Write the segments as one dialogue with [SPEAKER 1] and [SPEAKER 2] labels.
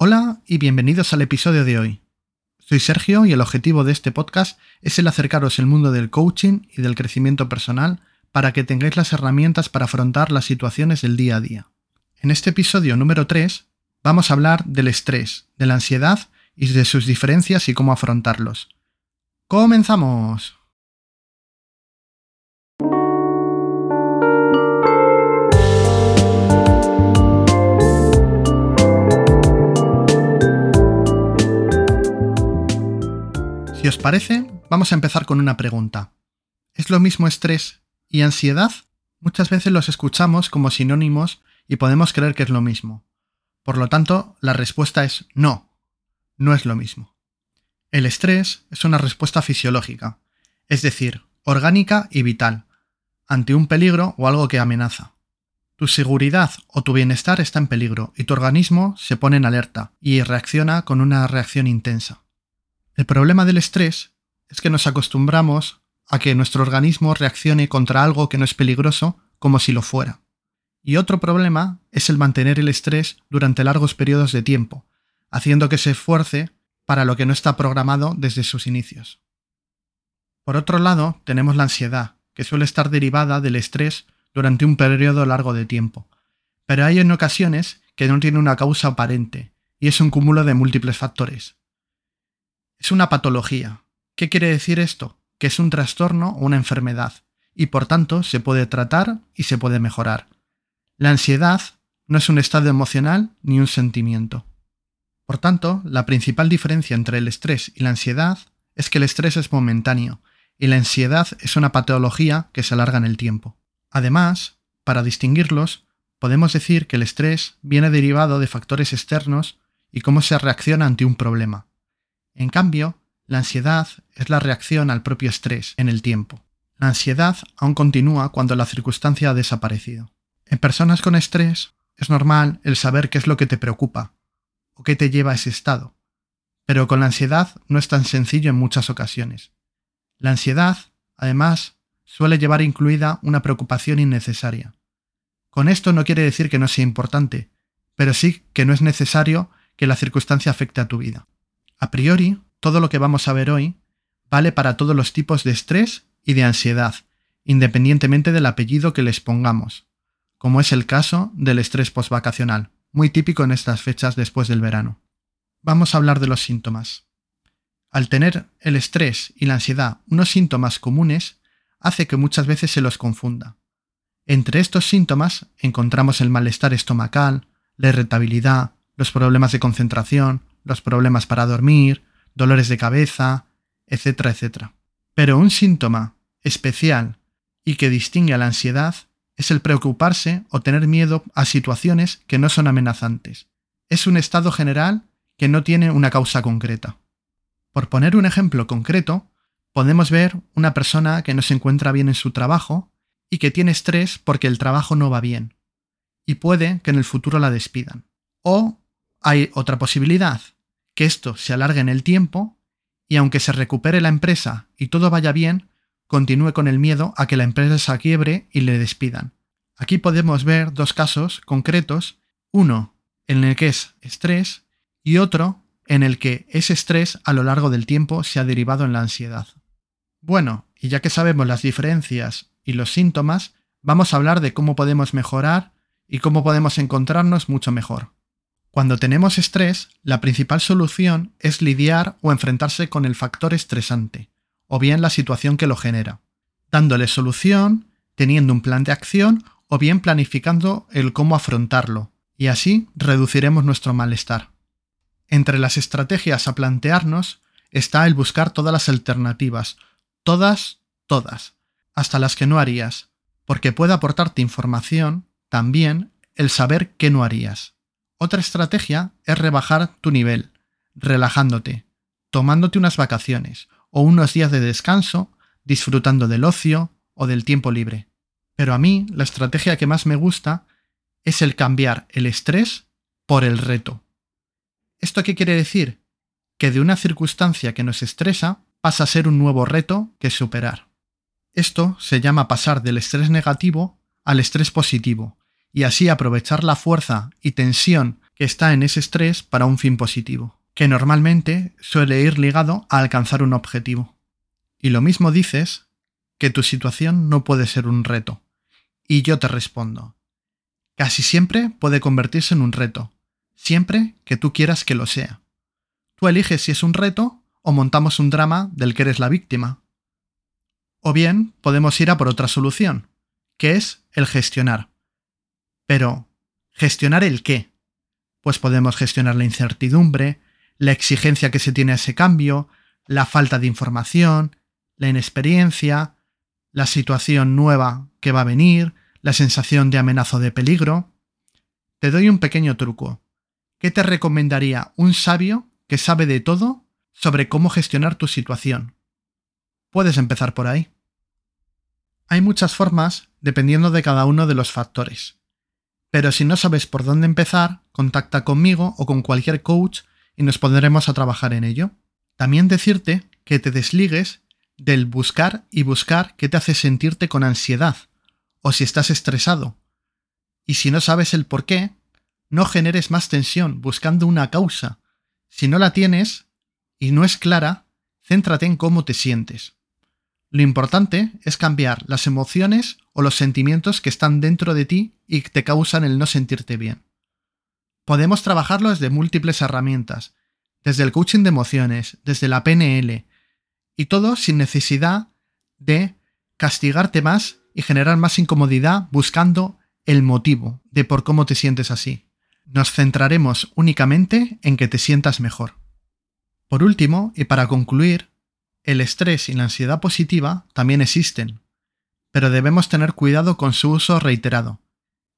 [SPEAKER 1] Hola y bienvenidos al episodio de hoy. Soy Sergio y el objetivo de este podcast es el acercaros el mundo del coaching y del crecimiento personal para que tengáis las herramientas para afrontar las situaciones del día a día. En este episodio número 3 vamos a hablar del estrés, de la ansiedad y de sus diferencias y cómo afrontarlos. ¡Comenzamos! Os parece, vamos a empezar con una pregunta. ¿Es lo mismo estrés y ansiedad? Muchas veces los escuchamos como sinónimos y podemos creer que es lo mismo. Por lo tanto, la respuesta es no, no es lo mismo. El estrés es una respuesta fisiológica, es decir, orgánica y vital, ante un peligro o algo que amenaza. Tu seguridad o tu bienestar está en peligro y tu organismo se pone en alerta y reacciona con una reacción intensa. El problema del estrés es que nos acostumbramos a que nuestro organismo reaccione contra algo que no es peligroso como si lo fuera. Y otro problema es el mantener el estrés durante largos periodos de tiempo, haciendo que se esfuerce para lo que no está programado desde sus inicios. Por otro lado, tenemos la ansiedad, que suele estar derivada del estrés durante un periodo largo de tiempo, pero hay en ocasiones que no tiene una causa aparente, y es un cúmulo de múltiples factores. Es una patología. ¿Qué quiere decir esto? Que es un trastorno o una enfermedad, y por tanto se puede tratar y se puede mejorar. La ansiedad no es un estado emocional ni un sentimiento. Por tanto, la principal diferencia entre el estrés y la ansiedad es que el estrés es momentáneo y la ansiedad es una patología que se alarga en el tiempo. Además, para distinguirlos, podemos decir que el estrés viene derivado de factores externos y cómo se reacciona ante un problema. En cambio, la ansiedad es la reacción al propio estrés en el tiempo. La ansiedad aún continúa cuando la circunstancia ha desaparecido. En personas con estrés es normal el saber qué es lo que te preocupa o qué te lleva a ese estado, pero con la ansiedad no es tan sencillo en muchas ocasiones. La ansiedad, además, suele llevar incluida una preocupación innecesaria. Con esto no quiere decir que no sea importante, pero sí que no es necesario que la circunstancia afecte a tu vida. A priori, todo lo que vamos a ver hoy vale para todos los tipos de estrés y de ansiedad, independientemente del apellido que les pongamos, como es el caso del estrés postvacacional, muy típico en estas fechas después del verano. Vamos a hablar de los síntomas. Al tener el estrés y la ansiedad unos síntomas comunes, hace que muchas veces se los confunda. Entre estos síntomas encontramos el malestar estomacal, la irritabilidad, los problemas de concentración, los problemas para dormir, dolores de cabeza, etcétera, etcétera. Pero un síntoma especial y que distingue a la ansiedad es el preocuparse o tener miedo a situaciones que no son amenazantes. Es un estado general que no tiene una causa concreta. Por poner un ejemplo concreto, podemos ver una persona que no se encuentra bien en su trabajo y que tiene estrés porque el trabajo no va bien, y puede que en el futuro la despidan. O hay otra posibilidad, que esto se alargue en el tiempo y aunque se recupere la empresa y todo vaya bien, continúe con el miedo a que la empresa quiebre y le despidan. Aquí podemos ver dos casos concretos, uno en el que es estrés y otro en el que ese estrés a lo largo del tiempo se ha derivado en la ansiedad. Bueno, y ya que sabemos las diferencias y los síntomas, vamos a hablar de cómo podemos mejorar y cómo podemos encontrarnos mucho mejor. Cuando tenemos estrés, la principal solución es lidiar o enfrentarse con el factor estresante, o bien la situación que lo genera, dándole solución, teniendo un plan de acción o bien planificando el cómo afrontarlo, y así reduciremos nuestro malestar. Entre las estrategias a plantearnos está el buscar todas las alternativas, todas, todas, hasta las que no harías, porque puede aportarte información también el saber qué no harías. Otra estrategia es rebajar tu nivel, relajándote, tomándote unas vacaciones o unos días de descanso, disfrutando del ocio o del tiempo libre. Pero a mí la estrategia que más me gusta es el cambiar el estrés por el reto. ¿Esto qué quiere decir? Que de una circunstancia que nos estresa pasa a ser un nuevo reto que superar. Esto se llama pasar del estrés negativo al estrés positivo, y así aprovechar la fuerza y tensión que está en ese estrés para un fin positivo, que normalmente suele ir ligado a alcanzar un objetivo. Y lo mismo dices que tu situación no puede ser un reto. Y yo te respondo, casi siempre puede convertirse en un reto, siempre que tú quieras que lo sea. Tú eliges si es un reto o montamos un drama del que eres la víctima. O bien podemos ir a por otra solución, que es el gestionar. Pero, ¿gestionar el qué? Pues podemos gestionar la incertidumbre, la exigencia que se tiene a ese cambio, la falta de información, la inexperiencia, la situación nueva que va a venir, la sensación de amenaza de peligro. Te doy un pequeño truco. ¿Qué te recomendaría un sabio que sabe de todo sobre cómo gestionar tu situación? Puedes empezar por ahí. Hay muchas formas dependiendo de cada uno de los factores. Pero si no sabes por dónde empezar, contacta conmigo o con cualquier coach y nos pondremos a trabajar en ello. También decirte que te desligues del buscar y buscar que te hace sentirte con ansiedad o si estás estresado. Y si no sabes el por qué, no generes más tensión buscando una causa. Si no la tienes y no es clara, céntrate en cómo te sientes. Lo importante es cambiar las emociones o los sentimientos que están dentro de ti y te causan el no sentirte bien. Podemos trabajarlo desde múltiples herramientas, desde el coaching de emociones, desde la PNL, y todo sin necesidad de castigarte más y generar más incomodidad buscando el motivo de por cómo te sientes así. Nos centraremos únicamente en que te sientas mejor. Por último, y para concluir, el estrés y la ansiedad positiva también existen, pero debemos tener cuidado con su uso reiterado,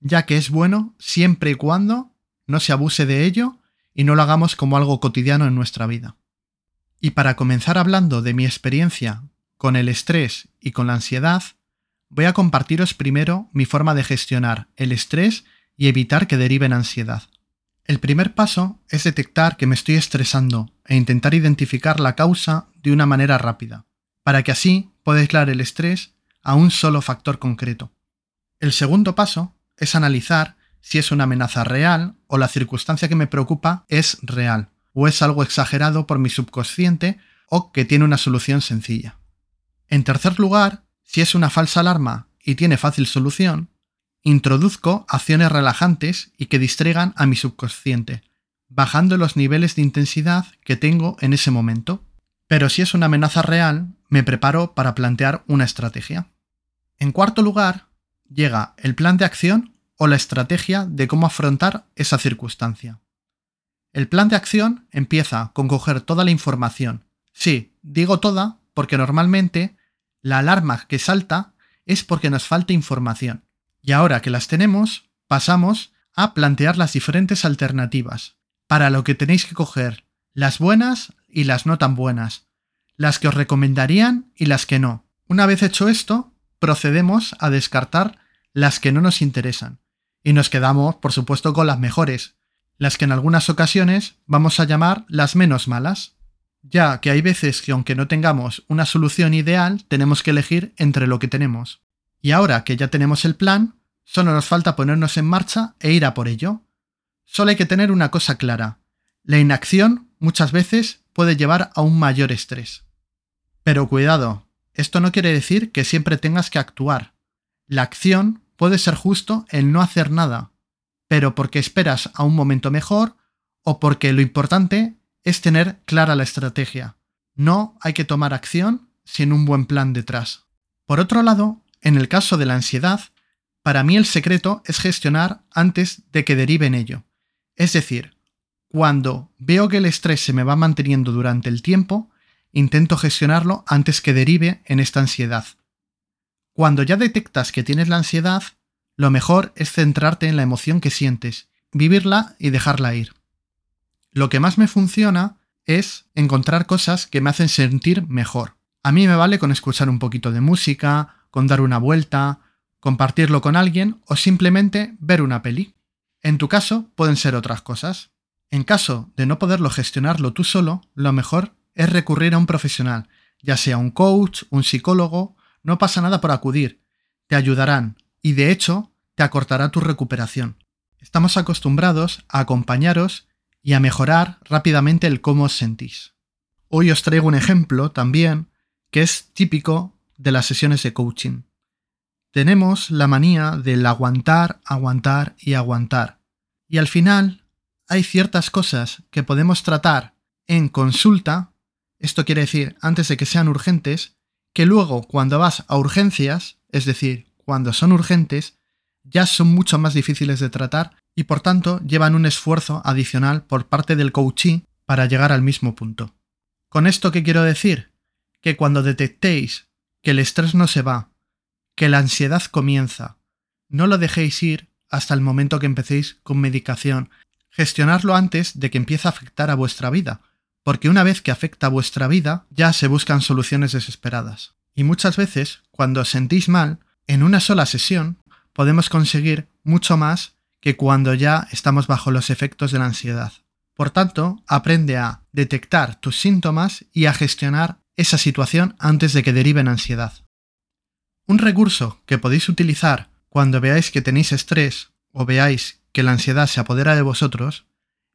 [SPEAKER 1] ya que es bueno siempre y cuando no se abuse de ello y no lo hagamos como algo cotidiano en nuestra vida. Y para comenzar hablando de mi experiencia con el estrés y con la ansiedad, voy a compartiros primero mi forma de gestionar el estrés y evitar que derive en ansiedad. El primer paso es detectar que me estoy estresando e intentar identificar la causa de una manera rápida, para que así pueda aislar el estrés a un solo factor concreto. El segundo paso es analizar si es una amenaza real o la circunstancia que me preocupa es real o es algo exagerado por mi subconsciente o que tiene una solución sencilla. En tercer lugar, si es una falsa alarma y tiene fácil solución, introduzco acciones relajantes y que distraigan a mi subconsciente, bajando los niveles de intensidad que tengo en ese momento. Pero si es una amenaza real, me preparo para plantear una estrategia. En cuarto lugar, llega el plan de acción o la estrategia de cómo afrontar esa circunstancia. El plan de acción empieza con coger toda la información. Sí, digo toda porque normalmente la alarma que salta es porque nos falta información. Y ahora que las tenemos, pasamos a plantear las diferentes alternativas, para lo que tenéis que coger las buenas y las no tan buenas, las que os recomendarían y las que no. Una vez hecho esto, procedemos a descartar las que no nos interesan, y nos quedamos, por supuesto, con las mejores, las que en algunas ocasiones vamos a llamar las menos malas, ya que hay veces que aunque no tengamos una solución ideal, tenemos que elegir entre lo que tenemos. Y ahora que ya tenemos el plan, solo nos falta ponernos en marcha e ir a por ello. Solo hay que tener una cosa clara. La inacción muchas veces puede llevar a un mayor estrés. Pero cuidado, esto no quiere decir que siempre tengas que actuar. La acción puede ser justo el no hacer nada, pero porque esperas a un momento mejor o porque lo importante es tener clara la estrategia. No hay que tomar acción sin un buen plan detrás. Por otro lado, en el caso de la ansiedad, para mí el secreto es gestionar antes de que derive en ello. Es decir, cuando veo que el estrés se me va manteniendo durante el tiempo, intento gestionarlo antes que derive en esta ansiedad. Cuando ya detectas que tienes la ansiedad, lo mejor es centrarte en la emoción que sientes, vivirla y dejarla ir. Lo que más me funciona es encontrar cosas que me hacen sentir mejor. A mí me vale con escuchar un poquito de música, con dar una vuelta, compartirlo con alguien o simplemente ver una peli. En tu caso pueden ser otras cosas. En caso de no poderlo gestionarlo tú solo, lo mejor es recurrir a un profesional, ya sea un coach, un psicólogo, no pasa nada por acudir, te ayudarán y de hecho te acortará tu recuperación. Estamos acostumbrados a acompañaros y a mejorar rápidamente el cómo os sentís. Hoy os traigo un ejemplo también que es típico de las sesiones de coaching. Tenemos la manía del aguantar, aguantar y aguantar. Y al final hay ciertas cosas que podemos tratar en consulta, esto quiere decir antes de que sean urgentes, que luego cuando vas a urgencias, es decir, cuando son urgentes, ya son mucho más difíciles de tratar y por tanto llevan un esfuerzo adicional por parte del coachee para llegar al mismo punto. ¿Con esto qué quiero decir? Que cuando detectéis que el estrés no se va, que la ansiedad comienza, no lo dejéis ir hasta el momento que empecéis con medicación. Gestionarlo antes de que empiece a afectar a vuestra vida, porque una vez que afecta vuestra vida ya se buscan soluciones desesperadas. Y muchas veces, cuando os sentís mal, en una sola sesión podemos conseguir mucho más que cuando ya estamos bajo los efectos de la ansiedad. Por tanto, aprende a detectar tus síntomas y a gestionar esa situación antes de que derive en ansiedad. Un recurso que podéis utilizar cuando veáis que tenéis estrés o veáis que la ansiedad se apodera de vosotros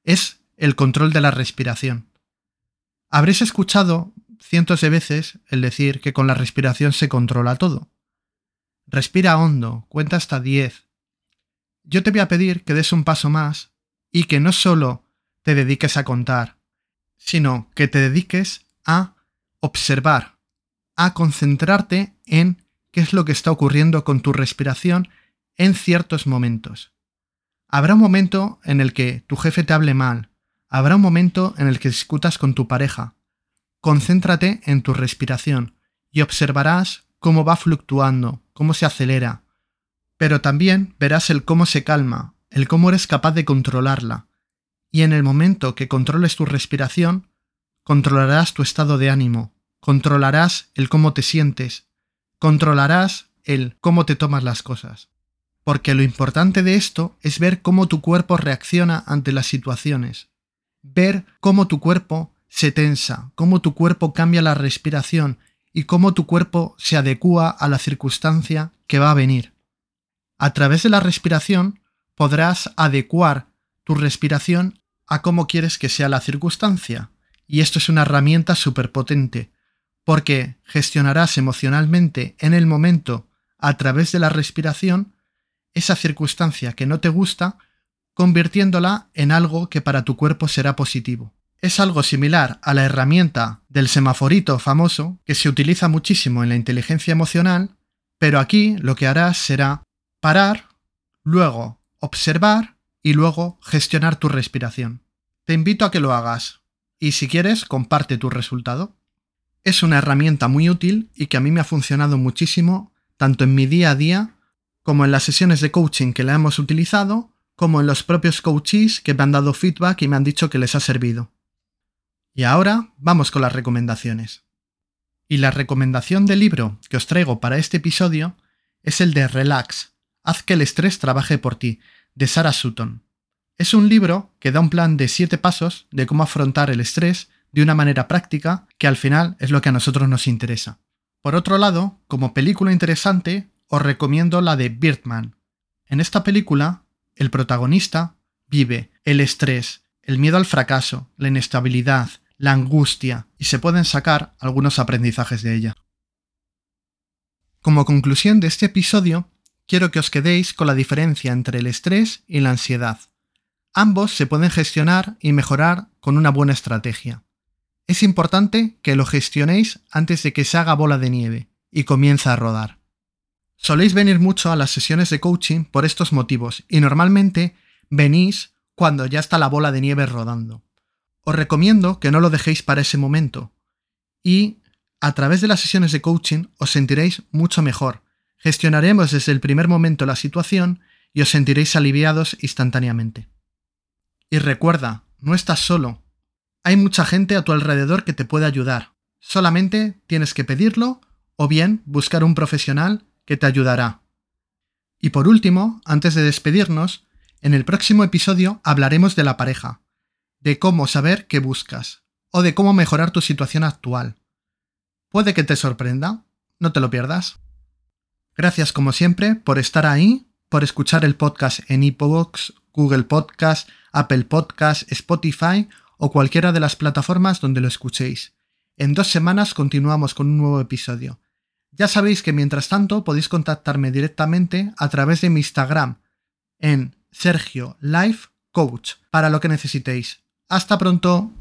[SPEAKER 1] es el control de la respiración. Habréis escuchado cientos de veces el decir que con la respiración se controla todo. Respira hondo, cuenta hasta 10. Yo te voy a pedir que des un paso más y que no solo te dediques a contar, sino que te dediques a observar, a concentrarte en qué es lo que está ocurriendo con tu respiración en ciertos momentos. Habrá un momento en el que tu jefe te hable mal, habrá un momento en el que discutas con tu pareja. Concéntrate en tu respiración y observarás cómo va fluctuando, cómo se acelera, pero también verás el cómo se calma, el cómo eres capaz de controlarla. Y en el momento que controles tu respiración, controlarás tu estado de ánimo, controlarás el cómo te sientes, controlarás el cómo te tomas las cosas. Porque lo importante de esto es ver cómo tu cuerpo reacciona ante las situaciones, ver cómo tu cuerpo se tensa, cómo tu cuerpo cambia la respiración y cómo tu cuerpo se adecúa a la circunstancia que va a venir. A través de la respiración podrás adecuar tu respiración a cómo quieres que sea la circunstancia. Y esto es una herramienta súper potente, porque gestionarás emocionalmente en el momento, a través de la respiración, esa circunstancia que no te gusta, convirtiéndola en algo que para tu cuerpo será positivo. Es algo similar a la herramienta del semaforito famoso que se utiliza muchísimo en la inteligencia emocional, pero aquí lo que harás será parar, luego observar y luego gestionar tu respiración. Te invito a que lo hagas y si quieres comparte tu resultado. Es una herramienta muy útil y que a mí me ha funcionado muchísimo tanto en mi día a día como en las sesiones de coaching que la hemos utilizado, como en los propios coaches que me han dado feedback y me han dicho que les ha servido. Y ahora vamos con las recomendaciones. Y la recomendación del libro que os traigo para este episodio es el de Relax, haz que el estrés trabaje por ti, de Sarah Sutton. Es un libro que da un plan de 7 pasos de cómo afrontar el estrés de una manera práctica, que al final es lo que a nosotros nos interesa. Por otro lado, como película interesante, os recomiendo la de Birdman. En esta película, el protagonista vive el estrés, el miedo al fracaso, la inestabilidad, la angustia, y se pueden sacar algunos aprendizajes de ella. Como conclusión de este episodio, quiero que os quedéis con la diferencia entre el estrés y la ansiedad. Ambos se pueden gestionar y mejorar con una buena estrategia. Es importante que lo gestionéis antes de que se haga bola de nieve y comience a rodar. Soléis venir mucho a las sesiones de coaching por estos motivos y normalmente venís cuando ya está la bola de nieve rodando. Os recomiendo que no lo dejéis para ese momento y a través de las sesiones de coaching os sentiréis mucho mejor. Gestionaremos desde el primer momento la situación y os sentiréis aliviados instantáneamente. Y recuerda, no estás solo. Hay mucha gente a tu alrededor que te puede ayudar. Solamente tienes que pedirlo o bien buscar un profesional que te ayudará. Y por último, antes de despedirnos, en el próximo episodio hablaremos de la pareja, de cómo saber qué buscas, o de cómo mejorar tu situación actual. Puede que te sorprenda, no te lo pierdas. Gracias como siempre por estar ahí, por escuchar el podcast en iPobox Google Podcast, Apple Podcast, Spotify o cualquiera de las plataformas donde lo escuchéis. En dos semanas continuamos con un nuevo episodio. Ya sabéis que mientras tanto podéis contactarme directamente a través de mi Instagram en Sergio Life Coach para lo que necesitéis. Hasta pronto.